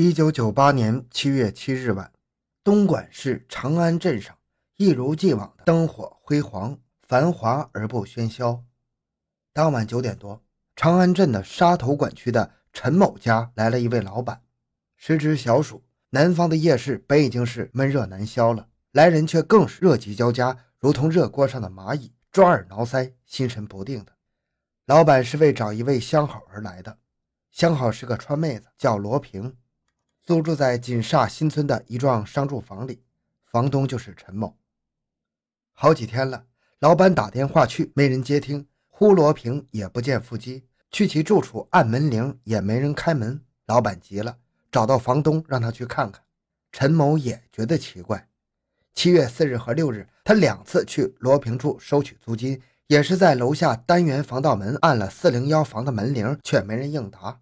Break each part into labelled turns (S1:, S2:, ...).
S1: 一九九八年七月七日晚，东莞市长安镇上一如既往的灯火辉煌，繁华而不喧嚣。当晚九点多，长安镇的沙头管区的陈某家来了一位老板。时值小暑，南方的夜市本已经是闷热难消了，来人却更是热气交加，如同热锅上的蚂蚁，抓耳挠腮，心神不定的。老板是为找一位相好而来的，相好是个川妹子，叫罗平。租住在锦厦新村的一幢商住房里，房东就是陈某。好几天了，老板打电话去，没人接听，呼罗平也不见腹肌，去其住处按门铃也没人开门。老板急了，找到房东让他去看看。陈某也觉得奇怪。七月四日和六日，他两次去罗平处收取租金，也是在楼下单元防盗门按了四零幺房的门铃，却没人应答。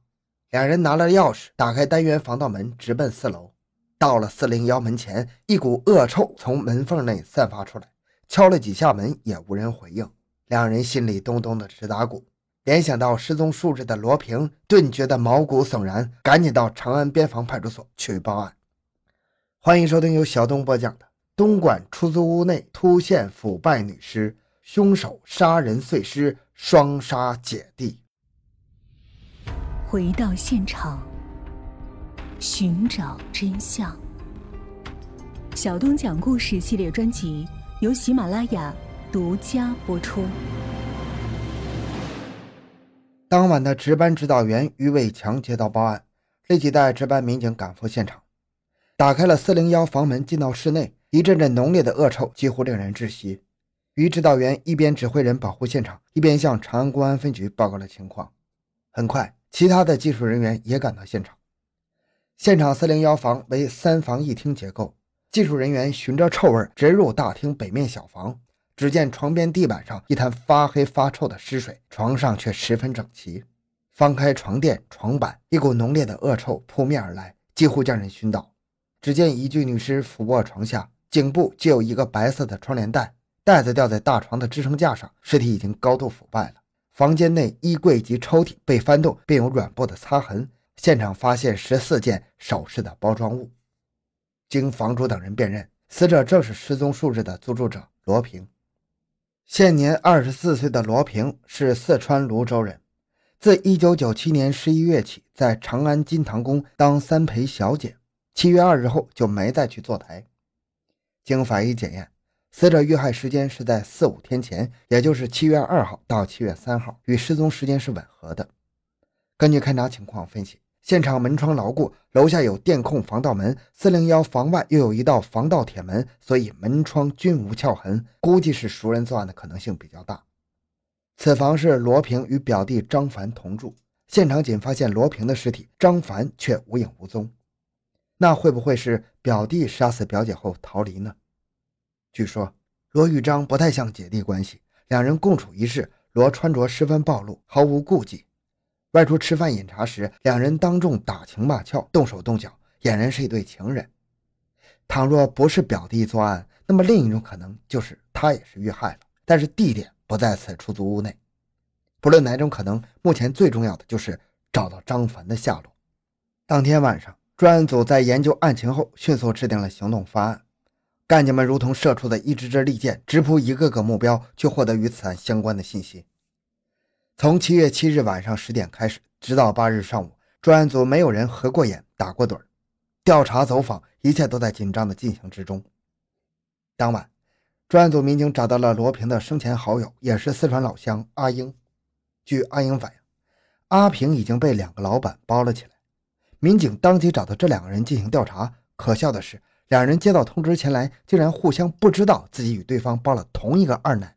S1: 两人拿了钥匙，打开单元防盗门，直奔四楼。到了四零幺门前，一股恶臭从门缝内散发出来。敲了几下门，也无人回应。两人心里咚咚的直打鼓，联想到失踪数日的罗平，顿觉得毛骨悚然，赶紧到长安边防派出所去报案。欢迎收听由小东播讲的《东莞出租屋内突现腐败女尸，凶手杀人碎尸，双杀姐弟》。
S2: 回到现场，寻找真相。小东讲故事系列专辑由喜马拉雅独家播出。
S1: 当晚的值班指导员于伟强接到报案，立即带值班民警赶赴现场，打开了四零幺房门，进到室内，一阵阵浓烈的恶臭几乎令人窒息。于指导员一边指挥人保护现场，一边向长安公安分局报告了情况。很快。其他的技术人员也赶到现场。现场四零幺房为三房一厅结构，技术人员循着臭味直入大厅北面小房，只见床边地板上一滩发黑发臭的尸水，床上却十分整齐。翻开床垫、床板，一股浓烈的恶臭扑面而来，几乎将人熏倒。只见一具女尸俯卧床下，颈部系有一个白色的窗帘带，带子吊在大床的支撑架上，尸体已经高度腐败了。房间内衣柜及抽屉被翻动，并有软布的擦痕。现场发现十四件首饰的包装物。经房主等人辨认，死者正是失踪数日的租住者罗平。现年二十四岁的罗平是四川泸州人，自一九九七年十一月起在长安金堂宫当三陪小姐，七月二日后就没再去坐台。经法医检验。死者遇害时间是在四五天前，也就是七月二号到七月三号，与失踪时间是吻合的。根据勘查情况分析，现场门窗牢固，楼下有电控防盗门，四零幺房外又有一道防盗铁门，所以门窗均无撬痕，估计是熟人作案的可能性比较大。此房是罗平与表弟张凡同住，现场仅发现罗平的尸体，张凡却无影无踪。那会不会是表弟杀死表姐后逃离呢？据说罗玉章不太像姐弟关系，两人共处一室，罗穿着十分暴露，毫无顾忌。外出吃饭饮茶时，两人当众打情骂俏，动手动脚，俨然是一对情人。倘若不是表弟作案，那么另一种可能就是他也是遇害了，但是地点不在此出租屋内。不论哪种可能，目前最重要的就是找到张凡的下落。当天晚上，专案组在研究案情后，迅速制定了行动方案。干警们如同射出的一支支利箭，直扑一个个目标，去获得与此案相关的信息。从七月七日晚上十点开始，直到八日上午，专案组没有人合过眼、打过盹调查走访一切都在紧张的进行之中。当晚，专案组民警找到了罗平的生前好友，也是四川老乡阿英。据阿英反映，阿平已经被两个老板包了起来。民警当即找到这两个人进行调查。可笑的是。两人接到通知前来，竟然互相不知道自己与对方抱了同一个二奶。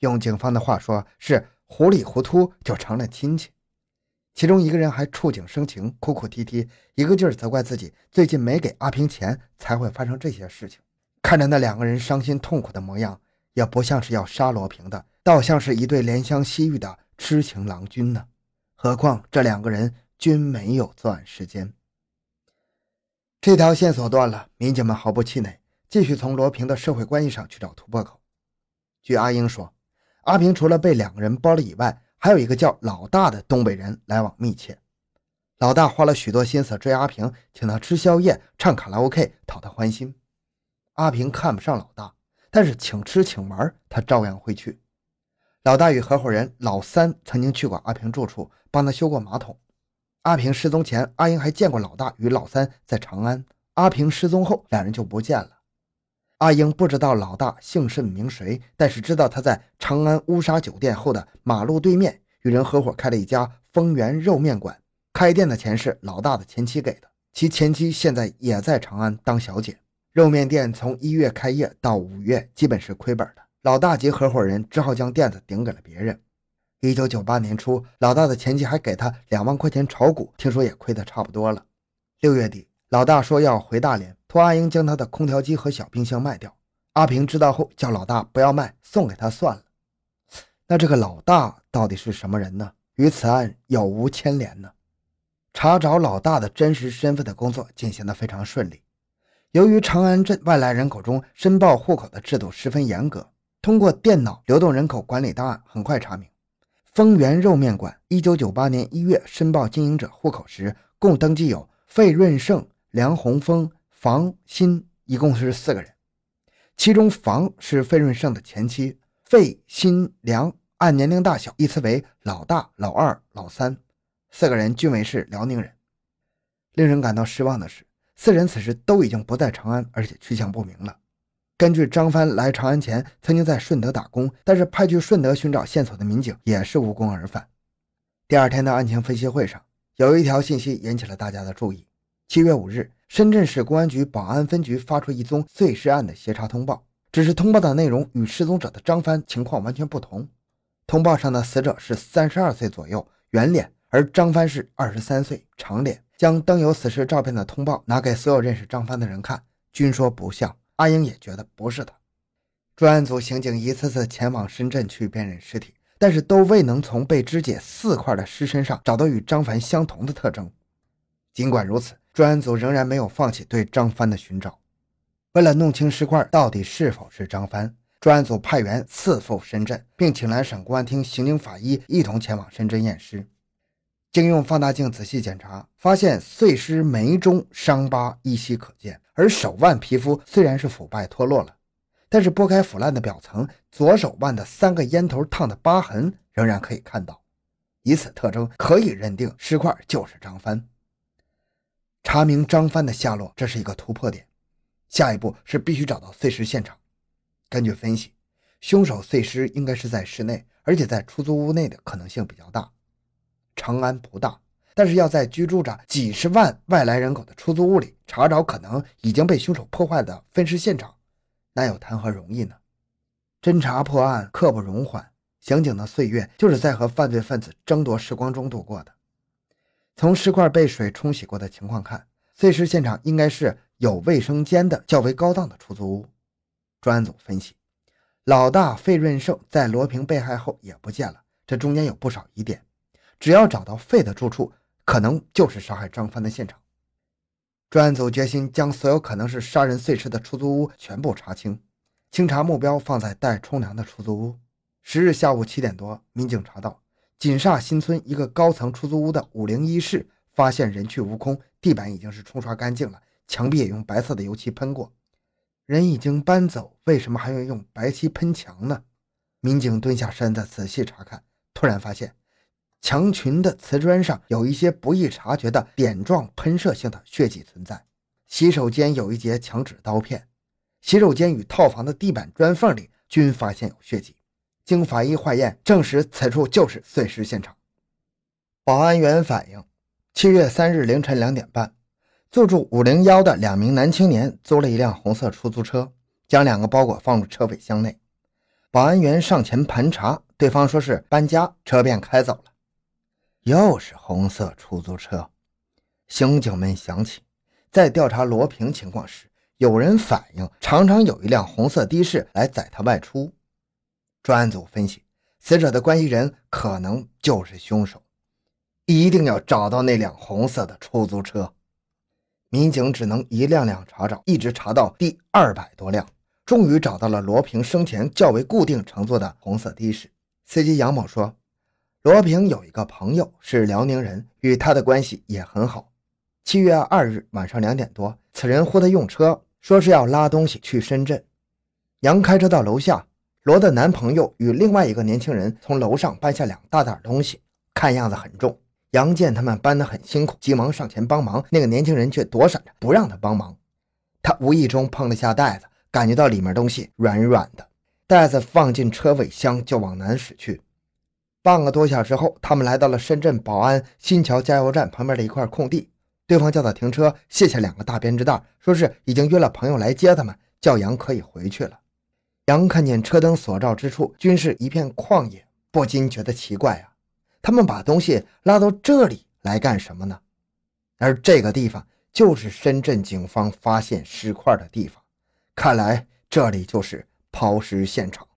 S1: 用警方的话说，是糊里糊涂就成了亲戚。其中一个人还触景生情，哭哭啼啼，一个劲儿责怪自己最近没给阿平钱，才会发生这些事情。看着那两个人伤心痛苦的模样，也不像是要杀罗平的，倒像是一对怜香惜玉的痴情郎君呢。何况这两个人均没有作案时间。这条线索断了，民警们毫不气馁，继续从罗平的社会关系上去找突破口。据阿英说，阿平除了被两个人包了以外，还有一个叫老大的东北人来往密切。老大花了许多心思追阿平，请他吃宵夜、唱卡拉 OK，讨他欢心。阿平看不上老大，但是请吃请玩，他照样会去。老大与合伙人老三曾经去过阿平住处，帮他修过马桶。阿平失踪前，阿英还见过老大与老三在长安。阿平失踪后，两人就不见了。阿英不知道老大姓甚名谁，但是知道他在长安乌沙酒店后的马路对面与人合伙开了一家丰源肉面馆。开店的钱是老大的前妻给的，其前妻现在也在长安当小姐。肉面店从一月开业到五月，基本是亏本的。老大及合伙人只好将店子顶给了别人。一九九八年初，老大的前妻还给他两万块钱炒股，听说也亏得差不多了。六月底，老大说要回大连，托阿英将他的空调机和小冰箱卖掉。阿平知道后，叫老大不要卖，送给他算了。那这个老大到底是什么人呢？与此案有无牵连呢？查找老大的真实身份的工作进行得非常顺利。由于长安镇外来人口中申报户口的制度十分严格，通过电脑流动人口管理档案很快查明，丰源肉面馆一九九八年一月申报经营者户口时，共登记有费润胜、梁洪峰、房新，一共是四个人。其中房是费润胜的前妻，费新梁按年龄大小依次为老大、老二、老三。四个人均为是辽宁人。令人感到失望的是，四人此时都已经不在长安，而且去向不明了。根据张帆来长安前曾经在顺德打工，但是派去顺德寻找线索的民警也是无功而返。第二天的案情分析会上，有一条信息引起了大家的注意：七月五日，深圳市公安局宝安分局发出一宗碎尸案的协查通报，只是通报的内容与失踪者的张帆情况完全不同。通报上的死者是三十二岁左右，圆脸。而张帆是二十三岁，长脸。将登有死尸照片的通报拿给所有认识张帆的人看，均说不像。阿英也觉得不是他。专案组刑警一次次前往深圳去辨认尸体，但是都未能从被肢解四块的尸身上找到与张帆相同的特征。尽管如此，专案组仍然没有放弃对张帆的寻找。为了弄清尸块到底是否是张帆，专案组派员四赴深圳，并请来省公安厅刑警法医一同前往深圳验尸。经用放大镜仔细检查，发现碎尸眉中伤疤依稀可见，而手腕皮肤虽然是腐败脱落了，但是剥开腐烂的表层，左手腕的三个烟头烫的疤痕仍然可以看到。以此特征，可以认定尸块就是张帆。查明张帆的下落，这是一个突破点。下一步是必须找到碎尸现场。根据分析，凶手碎尸应该是在室内，而且在出租屋内的可能性比较大。长安不大，但是要在居住着几十万外来人口的出租屋里查找可能已经被凶手破坏的分尸现场，那又谈何容易呢？侦查破案刻不容缓，刑警的岁月就是在和犯罪分子争夺时光中度过的。从尸块被水冲洗过的情况看，碎尸现场应该是有卫生间的较为高档的出租屋。专案组分析，老大费润胜在罗平被害后也不见了，这中间有不少疑点。只要找到费的住处，可能就是杀害张帆的现场。专案组决心将所有可能是杀人碎尸的出租屋全部查清，清查目标放在待冲凉的出租屋。十日下午七点多，民警查到锦厦新村一个高层出租屋的五零一室，发现人去屋空，地板已经是冲刷干净了，墙壁也用白色的油漆喷过。人已经搬走，为什么还要用白漆喷墙呢？民警蹲下身子仔细查看，突然发现。墙裙的瓷砖上有一些不易察觉的点状喷射性的血迹存在。洗手间有一截墙纸刀片，洗手间与套房的地板砖缝里均发现有血迹。经法医化验，证实此处就是碎尸现场。保安员反映，七月三日凌晨两点半，租住五零幺的两名男青年租了一辆红色出租车，将两个包裹放入车尾箱内。保安员上前盘查，对方说是搬家，车便开走了。又是红色出租车，刑警们想起，在调查罗平情况时，有人反映常常有一辆红色的士来载他外出。专案组分析，死者的关系人可能就是凶手，一定要找到那辆红色的出租车。民警只能一辆辆查找，一直查到第二百多辆，终于找到了罗平生前较为固定乘坐的红色的士。司机杨某说。罗平有一个朋友是辽宁人，与他的关系也很好。七月二日晚上两点多，此人呼他用车，说是要拉东西去深圳。杨开车到楼下，罗的男朋友与另外一个年轻人从楼上搬下两大袋东西，看样子很重。杨见他们搬得很辛苦，急忙上前帮忙，那个年轻人却躲闪着，不让他帮忙。他无意中碰了下袋子，感觉到里面东西软软的，袋子放进车尾箱就往南驶去。半个多小时后，他们来到了深圳宝安新桥加油站旁边的一块空地。对方叫他停车，卸下两个大编织袋，说是已经约了朋友来接他们，叫杨可以回去了。杨看见车灯所照之处均是一片旷野，不禁觉得奇怪啊，他们把东西拉到这里来干什么呢？而这个地方就是深圳警方发现尸块的地方，看来这里就是抛尸现场。